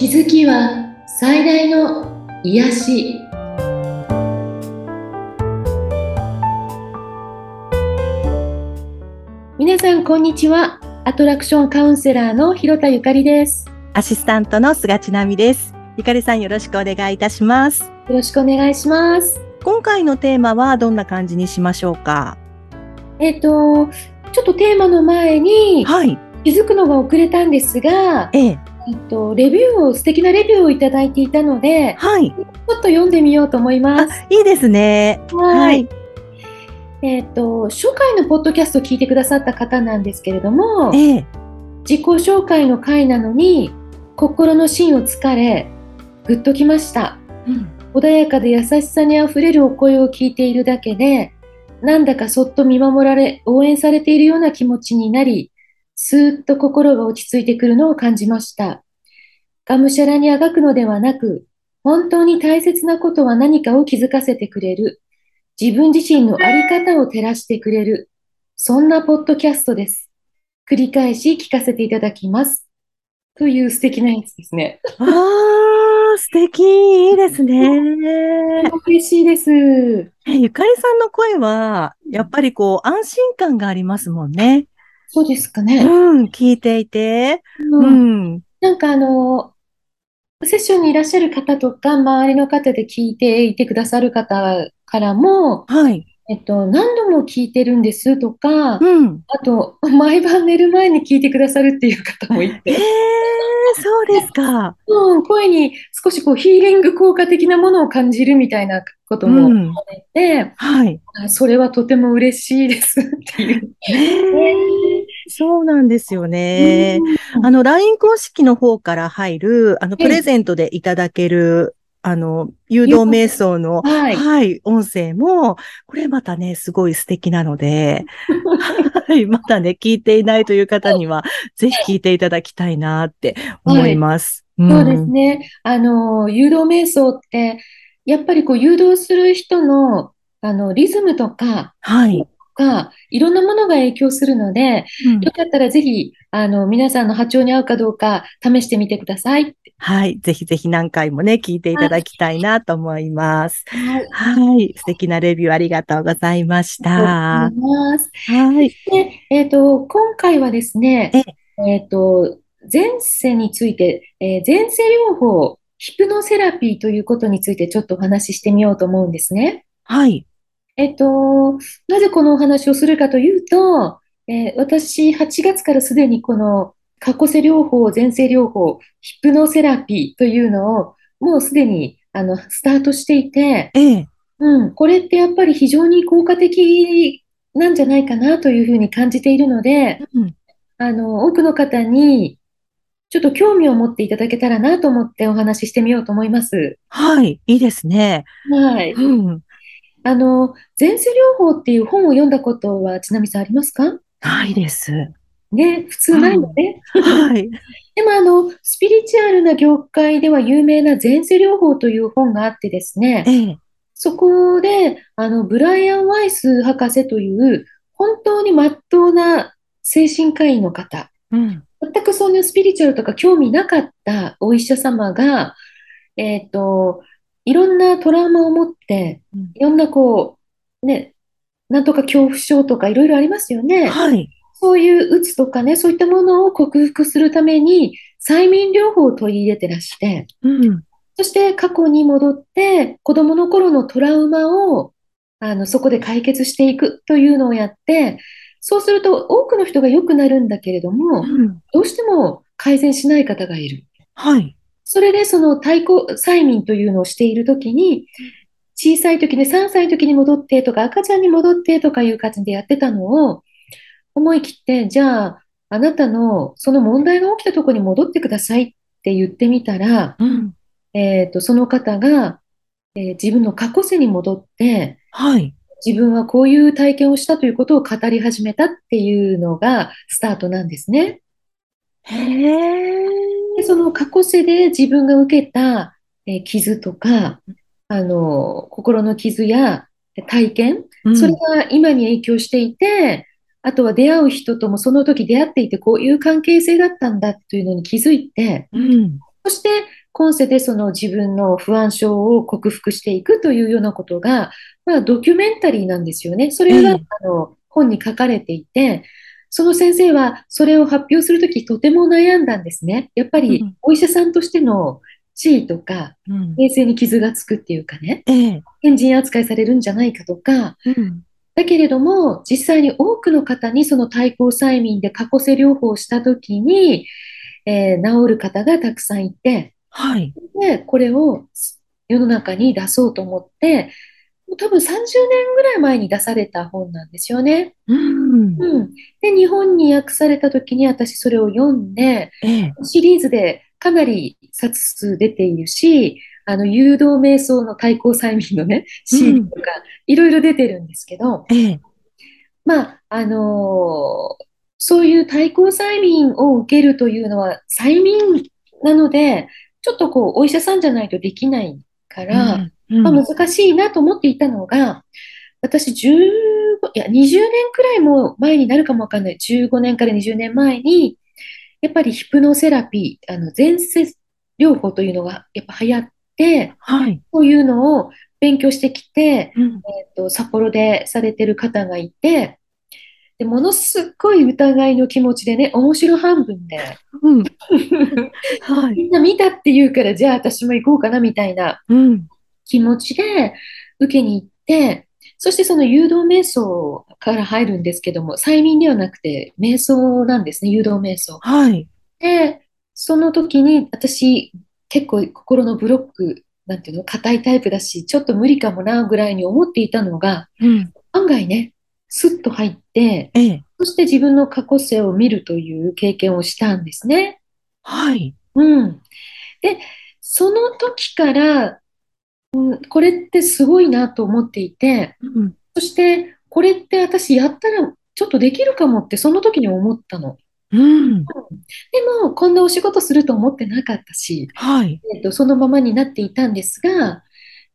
気づきは最大の癒し皆さんこんにちはアトラクションカウンセラーの広田ゆかりですアシスタントの菅千奈美です。ゆかりさんよろしくお願いいたします。よろしくお願いします今回のテーマはどんな感じにしましょうか？えっ、とちょっとテーマの前にはい。気づくのが遅れたんですが、ええ。えっと、レビューを素敵なレビューをいただいていたのではい。ちょっと読んでみようと思いまあす、いいですね。はい。えっ、と、初回のポッドキャストを聞いてくださった方なんですけれども、ええ。自己紹介の回なのに、心の芯をつかれ、ぐっときました。穏やかで優しさにあふれるお声を聞いているだけで、なんだかそっと見守られ、応援されているような気持ちになり、スーッと心が落ち着いてくるのを感じました。がむしゃらにあがくのではなく、本当に大切なことは何かを気づかせてくれる。自分自身のあり方を照らしてくれる。そんなポッドキャストです。繰り返し聞かせていただきます。という素敵なやつですね。ああ、素敵。いいですね。嬉しいです。えゆかりさんの声は、やっぱりこう、安心感がありますもんね。そうですかうね。ん、聞いていて。ううんん。なんかあの、セッションにいらっしゃる方とか、周りの方で聞いていてくださる方からも、はい。えっと、何度も聞いてるんですとか、うん。あと、毎晩寝る前に聞いてくださるっていう方もいええて、そうですか。うん、声に少しこうヒーリング効果的なものを感じるみたいなこともうん。言って、はい。あそれはとても嬉しいですっていう。ねえそうなんですよね。うんあの、LINE 公式の方から入る、あの、ええプレゼントでいただける、あの、誘導瞑想の、はい。はい、音声も、これまたね、すごい素敵なので、はい、まだね、聞いていないという方には、ぜひ聞いていただきたいなって思います。そうですね。あの、誘導瞑想って、やっぱりこう誘導する人の、あの、リズムとか、はい。が、いろんなものが影響するので、うんよかったらぜひ、あの、皆さんの波長に合うかどうか試してみてください。はい。ぜひぜひ何回もね、聞いていただきたいなと思います。はい。はい。素敵なレビューありがとうございました。ありがとうございます。はい。で、えっと、今回はですね、えっと、前世について、えー前世療法、ヒプノセラピーということについてちょっとお話ししてみようと思うんですね。はい。えっと、なぜこのお話をするかというと、えー私、8月からすでにこの過去世療法、前世療法、ヒプノセラピーというのを、もうすでにあのスタートしていて、ええ。うん、これってやっぱり非常に効果的なんじゃないかなというふうに感じているので、うんあの、多くの方にちょっと興味を持っていただけたらなと思ってお話ししてみようと思います。はい。いいですね。はい。うん。あの、前世療法っていう本を読んだことは、ちなみさんありますか？ないです。ね、普通ないのね。はい。でも、あの、スピリチュアルな業界では有名な前世療法という本があってですね、ええ。そこで、あの、ブライアン・ワイス博士という、本当に真っ当な精神科医の方、うん。全くそういうスピリチュアルとか興味なかったお医者様が、えっと、いろんなトラウマを持って、うんいろんなこう、ね、なんとか恐怖症とかいろいろありますよね。はい。そういううつとかね、そういったものを克服するために、催眠療法を取り入れてらして、うん。そして過去に戻って、子供の頃のトラウマを、あの、そこで解決していくというのをやって、そうすると多くの人が良くなるんだけれども、うん。どうしても改善しない方がいる。はい。それでその対抗催眠というのをしているときに、小さい時に3歳の時に戻ってとか赤ちゃんに戻ってとかいう感じでやってたのを思い切って、じゃああなたのその問題が起きたところに戻ってくださいって言ってみたら、うん。えっと、その方が、えー自分の過去世に戻って、はい。自分はこういう体験をしたということを語り始めたっていうのがスタートなんですね。へえ。で、その過去世で自分が受けた、えー傷とか、あの、心の傷や体験、うんそれが今に影響していて、あとは出会う人ともその時出会っていてこういう関係性だったんだというのに気づいて、うん。そして、今世でその自分の不安症を克服していくというようなことが、まあ、ドキュメンタリーなんですよね。それが、ええあの本に書かれていて、その先生はそれを発表するときとても悩んだんですね。やっぱりうんお医者さんとしての地位とか、うん。平成に傷がつくっていうかね、ええ。変人扱いされるんじゃないかとか、うん。だけれども、実際に多くの方にその対抗催眠で過去性療法をしたときに、えー治る方がたくさんいて、はい。で、これを世の中に出そうと思って、多分30年ぐらい前に出された本なんですよね。うん。うん。で、日本に訳された時に私それを読んで、ええ。シリーズでかなり冊数出ているし、あの、誘導瞑想の対抗催眠のね、シーンとか、いろいろ出てるんですけど、ええ。まあ、あのーそういう対抗催眠を受けるというのは催眠なので、ちょっとこう、お医者さんじゃないとできないから、うん。まあ、難しいなと思っていたのが、私15、いや、20年くらいも前になるかもわかんない。15年から20年前に、やっぱりヒプノセラピー、あの、前世療法というのがやっぱ流行って、はい。そういうのを勉強してきて、うん。えっと、札幌でされてる方がいて、で、ものすっごい疑いの気持ちでね、面白半分で、うん。はい。みんな見たって言うから、じゃあ私も行こうかなみたいなうん。気持ちで受けに行って、そしてその誘導瞑想から入るんですけども、催眠ではなくて瞑想なんですね、誘導瞑想。はい。で、その時に私結構心のブロック、なんていうの、硬いタイプだし、ちょっと無理かもなぐらいに思っていたのが、うん。案外ね、スッと入って、ええ。そして自分の過去性を見るという経験をしたんですね。はい。うん。で、その時から、うん、これってすごいなと思っていて、うん。そして、これって私やったらちょっとできるかもってその時に思ったの。うん。でも、こんなお仕事すると思ってなかったし、はい。えっと、そのままになっていたんですが、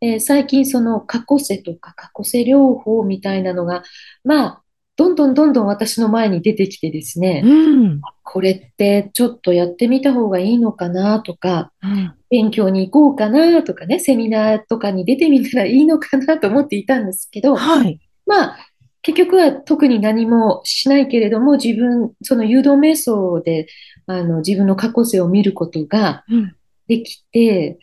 えー最近その過去世とか過去世療法みたいなのが、まあ、どんどんどんどん私の前に出てきてですね、うん。これってちょっとやってみた方がいいのかなとか、うん。勉強に行こうかなとかね、セミナーとかに出てみたらいいのかなと思っていたんですけど、はい。まあ、結局は特に何もしないけれども、自分、その誘導瞑想で、あの、自分の過去世を見ることがうん。できて、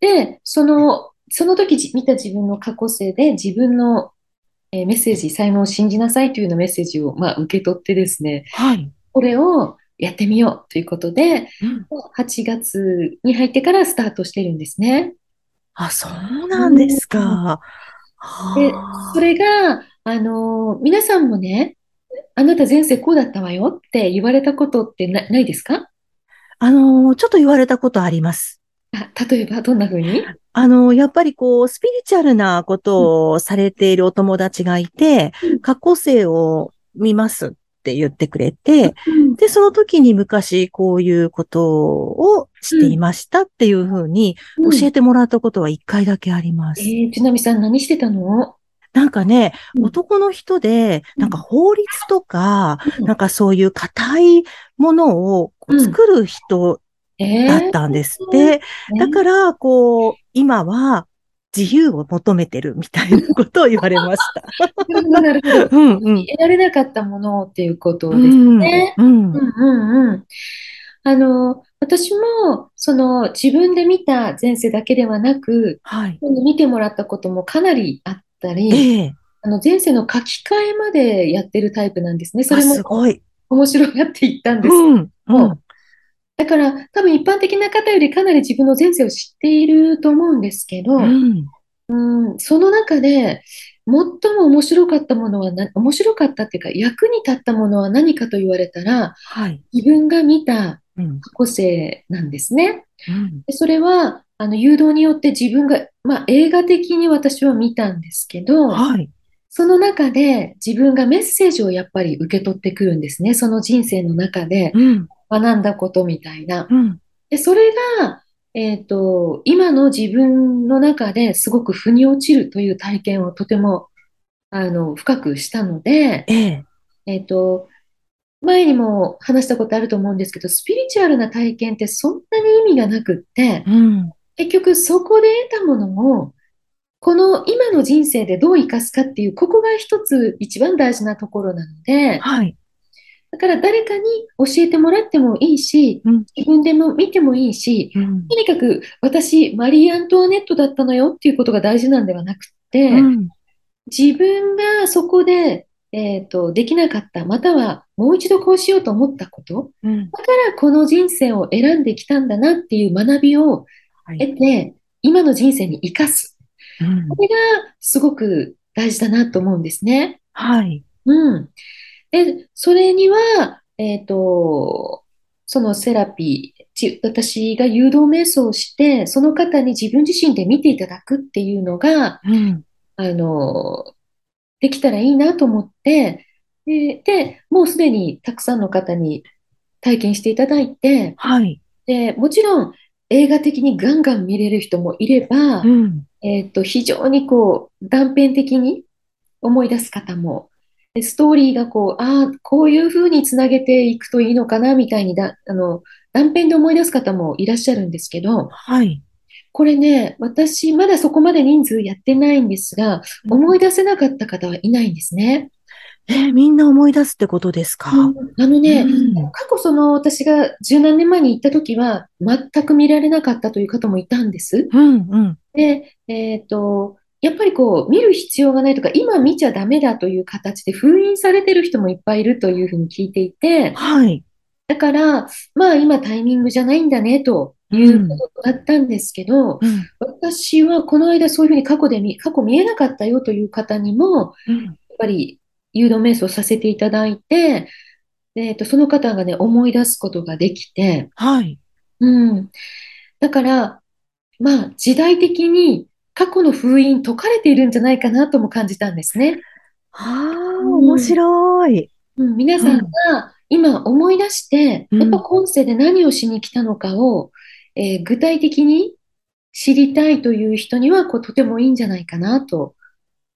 で、その、その時じ見た自分の過去世で自分の、えーメッセージ、才能を信じなさいというようなメッセージを、まあ、受け取ってですね、はい。これをやってみようということで、うん。8月に入ってからスタートしてるんですね。あ、そうなんですか。ではあそれが、あのー皆さんもね、あなた前世こうだったわよって言われたことってな、ないですか？あのー、ちょっと言われたことあります。あ、例えばどんな風に？あの、やっぱりこう、スピリチュアルなことをされているお友達がいてうん、過去生を見ますって言ってくれて、で、その時に昔こういうことをしていましたっていうふうにうん。教えてもらったことは一回だけあります。えー、ちなみさん何してたの？なんかね、うん。男の人で、うん。なんか法律とか、うん。なんかそういう硬いものを作る人えだったんですって。だから、こう、今は自由を求めてるみたいなことを言われました。ら、なるほど。うんうん。得られなかったものっていうことですうんね。うんうんうんうん。あの、私も、その、自分で見た前世だけではなく、はい。見てもらったこともかなりあったり、ええ。あの、前世の書き換えまでやってるタイプなんですね。そあ、れもすごい。面白がっていったんです。うん。うん。だから、多分一般的な方よりかなり自分の前世を知っていると思うんですけど、うん。うん、その中で、最も面白かったものはな、面白かったっていうか、役に立ったものは何かと言われたら、はい。自分が見たうん。個性なんですね。うん。でそれは、あの、誘導によって自分が、まあ、映画的に私は見たんですけど、はい。その中で自分がメッセージをやっぱり受け取ってくるんですね。その人生の中でうん。学んだことみたいな。うん。で、それが、えっと、今の自分の中ですごく腑に落ちるという体験をとても、あの、深くしたので、ええ。えっと、前にも話したことあると思うんですけど、スピリチュアルな体験ってそんなに意味がなくって、うん、結局そこで得たものを、この今の人生でどう生かすかっていう、ここが一つ一番大事なところなので、はい、だから誰かに教えてもらってもいいし、うん、自分でも見てもいいし、うん、とにかく私、マリー・アントワネットだったのよっていうことが大事なんではなくて、うん、自分がそこでえっ、ー、と、できなかった、またはもう一度こうしようと思ったこと、うん、だからこの人生を選んできたんだなっていう学びを得て、はい、今の人生に生かす。うん、これがすごく大事だなと思うんですね。はい。うん。で、それには、えっ、ー、と、そのセラピー、私が誘導瞑想をして、その方に自分自身で見ていただくっていうのが、うん、あの、できたらいいなと思って、で、でもうすでにたくさんの方に体験していただいて、はい。で、もちろん映画的にガンガン見れる人もいれば、うん、えっ、と、非常にこう断片的に思い出す方も、ストーリーがこう、ああ、こういうふうにつなげていくといいのかな、みたいにだ、あの、断片で思い出す方もいらっしゃるんですけど、はい。これね、私、まだそこまで人数やってないんですが、思い出せなかった方はいないんですね。えー、みんな思い出すってことですか、うん、あのね、うん、過去その私が十何年前に行った時は全く見られなかったという方もいたんです。うんうん、で、えっ、ー、と、やっぱりこう見る必要がないとか、今見ちゃダメだという形で封印されてる人もいっぱいいるというふうに聞いていて、はい。だから、まあ今タイミングじゃないんだねということだったんですけど、うん、私はこの間そういうふうに過去で見、過去見えなかったよという方にも、やっぱり誘導瞑想させていただいて、えっ、と、その方がね、思い出すことができて、はい。うん。だから、まあ、時代的に過去の封印解かれているんじゃないかなとも感じたんですね。はあ、面白い。うん、皆さんが今思い出して、やっぱ今世で何をしに来たのかを、えー、具体的に知りたいという人にはこうとてもいいんじゃないかなと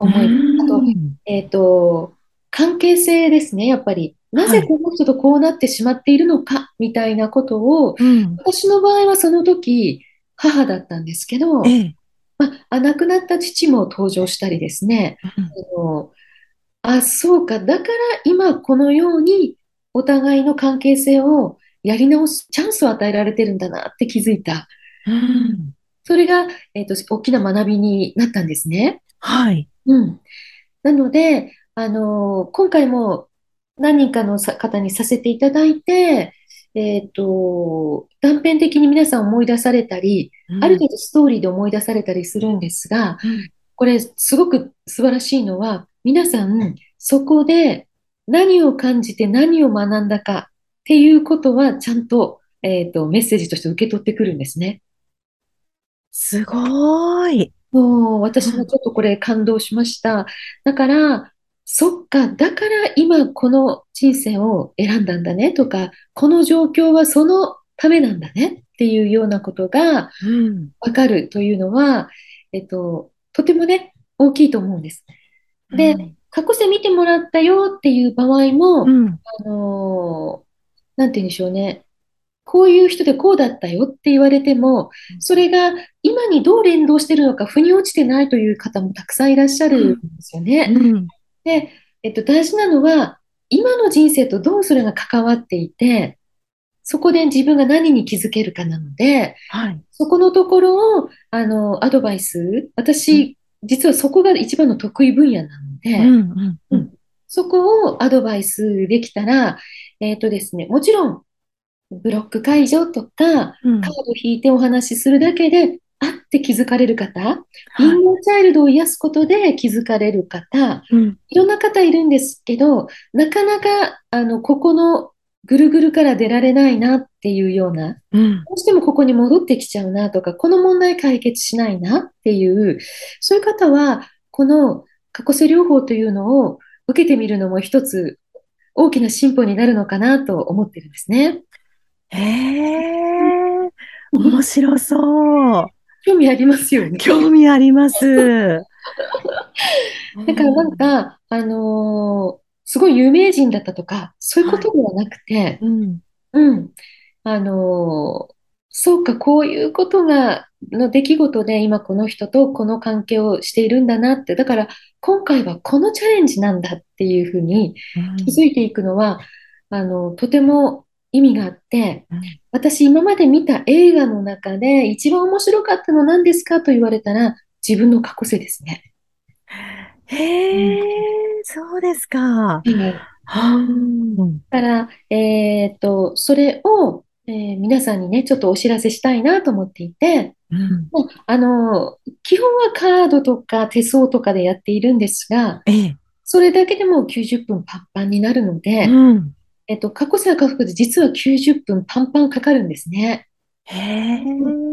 思います。あと、えっ、ー、と、関係性ですね、やっぱり。なぜこの人とこうなってしまっているのか、みたいなことを、うん、私の場合はその時、母だったんですけど、ええ、まあ、亡くなった父も登場したりですね、うん、あのあ、そうか、だから今このようにお互いの関係性をやり直すチャンスを与えられてるんだなって気づいた。うん、それが、えっ、ー、と、大きな学びになったんですね。はい。うん。なので、あのー、今回も何人かの方にさせていただいて、えっ、ー、と、断片的に皆さん思い出されたり、うん、ある程度ストーリーで思い出されたりするんですが、うん、これすごく素晴らしいのは、皆さんそこで何を感じて何を学んだかっていうことはちゃんと,、えっ、ー、とメッセージとして受け取ってくるんですね。すごい。もう私もちょっとこれ感動しました。だから、そっか、だから今この人生を選んだんだねとか、この状況はそのためなんだねっていうようなことがわかるというのは、うん、えっと、とてもね、大きいと思うんです。で、うん、過去世見てもらったよっていう場合も、うん、あのなんて言うんでしょうね。こういう人でこうだったよって言われても、それが今にどう連動してるのか、腑に落ちてないという方もたくさんいらっしゃるんですよね。うん、で、えっと、大事なのは、今の人生とどうそれが関わっていて、そこで自分が何に気づけるかなので、はい、そこのところを、あの、アドバイス、私、うん、実はそこが一番の得意分野なので、うんうんうん、そこをアドバイスできたら、えっ、ー、とですね、もちろん、ブロック解除とか、うん、カード引いてお話しするだけで、あって気づかれる方、はい、インナーチャイルドを癒すことで気づかれる方、うん、いろんな方いるんですけど、なかなか、あの、ここのぐるぐるから出られないなっていうような、うん、どうしてもここに戻ってきちゃうなとか、この問題解決しないなっていう、そういう方は、この過去性療法というのを受けてみるのも一つ大きな進歩になるのかなと思ってるんですね。へえ、面白そう。興味ありますよね。興味あります。だからなんか、あのすごい有名人だったとか、そういうことではなくて、うん。うん。あのーそうか、こういうことが、の出来事で今この人とこの関係をしているんだなって、だから今回はこのチャレンジなんだっていうふうに気づいていくのは、あの、とても意味があって、私今まで見た映画の中で一番面白かったの何ですかと言われたら自分の過去世ですね。へえ、そうですか。うん、だから、えっと、それを、えー、皆さんにね、ちょっとお知らせしたいなと思っていて、うん、あの、基本はカードとか手相とかでやっているんですが、ええ、それだけでも90分パンパンになるので、うん、えっと、過去性下腹で実は90分パンパンかかるんですね。へ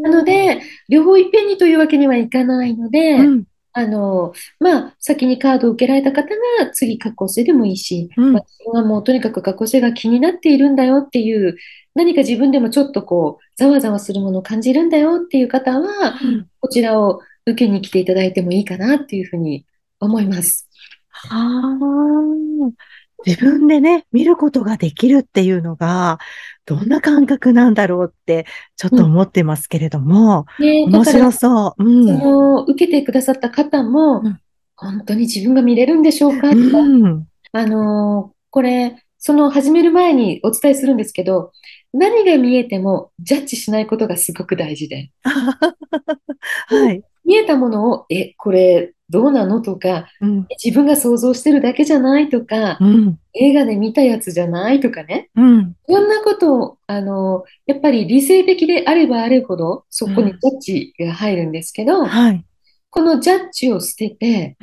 なので、両方いっぺんにというわけにはいかないので、うん、あの、まあ、先にカードを受けられた方が次過去性でもいいし、うん、私はもうとにかく過去性が気になっているんだよっていう、何か自分でもちょっとこう、ざわざわするものを感じるんだよっていう方は、うん、こちらを受けに来ていただいてもいいかなっていうふうに思います。はあ。自分でね、見ることができるっていうのが、どんな感覚なんだろうって、ちょっと思ってますけれども、うんね、面白そう。うん、その、受けてくださった方も、うん、本当に自分が見れるんでしょうか、うん、あの、これ、その始める前にお伝えするんですけど、何が見えてもジャッジしないことがすごく大事で。はい。見えたものを、え、これどうなの？とか、うん、自分が想像してるだけじゃないとか、うん、映画で見たやつじゃないとかね、うん、いろんなことを、あの、やっぱり理性的であればあるほど、そこにジャッジが入るんですけど、はい、このジャッジを捨てて、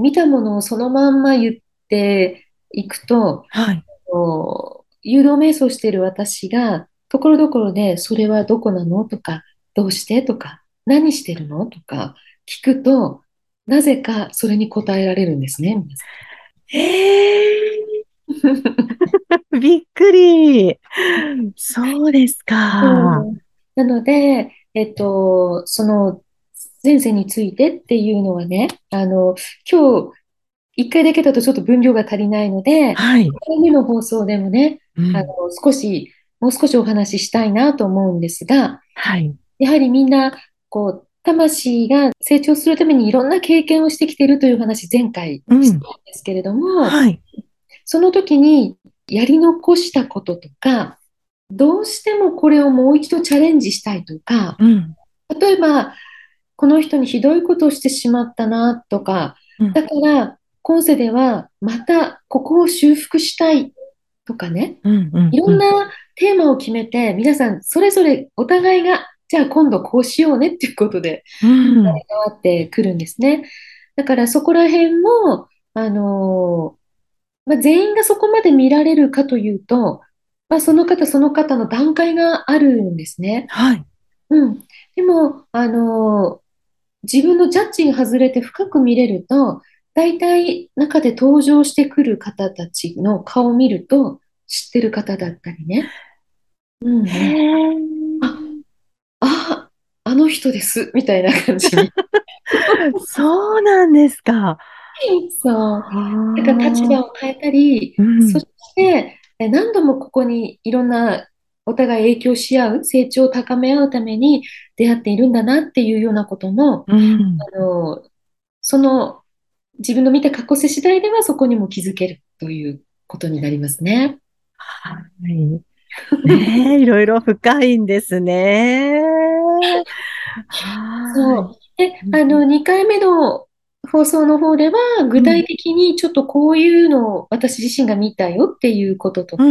見たものをそのまんま言っていくと、はい、誘導瞑想している私が、ところどころで、それはどこなの？とか、どうして？とか、何してるの？とか聞くと、なぜかそれに答えられるんですね、皆さん。えー、びっくり。そうですか。なので、えっと、その前世についてっていうのはね、あの、今日、一回だけだとちょっと分量が足りないので、はい。1回目の放送でもね、うん、あの、少し、もう少しお話ししたいなと思うんですが、はい。やはりみんな、こう、魂が成長するためにいろんな経験をしてきているという話、前回したんですけれども、うんはい、その時にやり残したこととか、どうしてもこれをもう一度チャレンジしたいとか、うん、例えば、この人にひどいことをしてしまったなとか、だから今世ではまたここを修復したいとかね、いろんなテーマを決めて、皆さんそれぞれお互いがじゃあ今度こうしようねっていうことで、変わってくるんですね。だからそこら辺も、あのまあ、全員がそこまで見られるかというと、まあ、その方その方の段階があるんですね。はい。うん。でも、あの自分のジャッジが外れて深く見れると、大体中で登場してくる方たちの顔を見ると知ってる方だったりね。うん、へあ、あの人です、みたいな感じ そうなんですか。そう。だから立場を変えたり、うん、そして何度もここにいろんなお互い影響し合う、成長を高め合うために出会っているんだなっていうようなことも、うん、あのその自分の見た過去世次第ではそこにも気づけるということになりますね。はい。ねえ、いろいろ深いんですね。そう。で、あの、2回目の放送の方では、具体的にちょっとこういうのを私自身が見たよっていうこととか、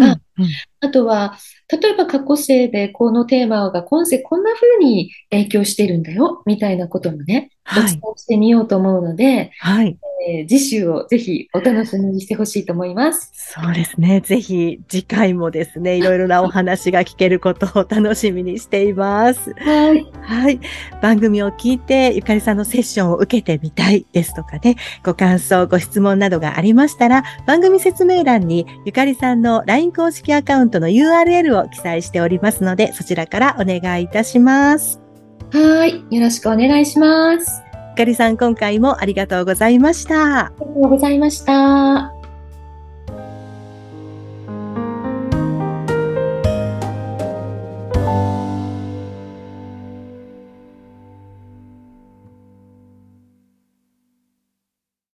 あとは、例えば過去生でこのテーマが今世こんな風に影響してるんだよ、みたいなこともね、お伝えしてみようと思うので、はい、えー、次週をぜひお楽しみにしてほしいと思います。そうですね。ぜひ次回もですね、いろいろなお話が聞けることを楽しみにしています。はい。はい。番組を聞いて、ゆかりさんのセッションを受けてみたいですとかね、ご感想、ご質問などがありましたら、番組説明欄にゆかりさんの LINE 公式アカウントの URL を記載しておりますので、そちらからお願いいたします。はい。よろしくお願いします。かりさん、今回もありがとうございました。ありがとうございました。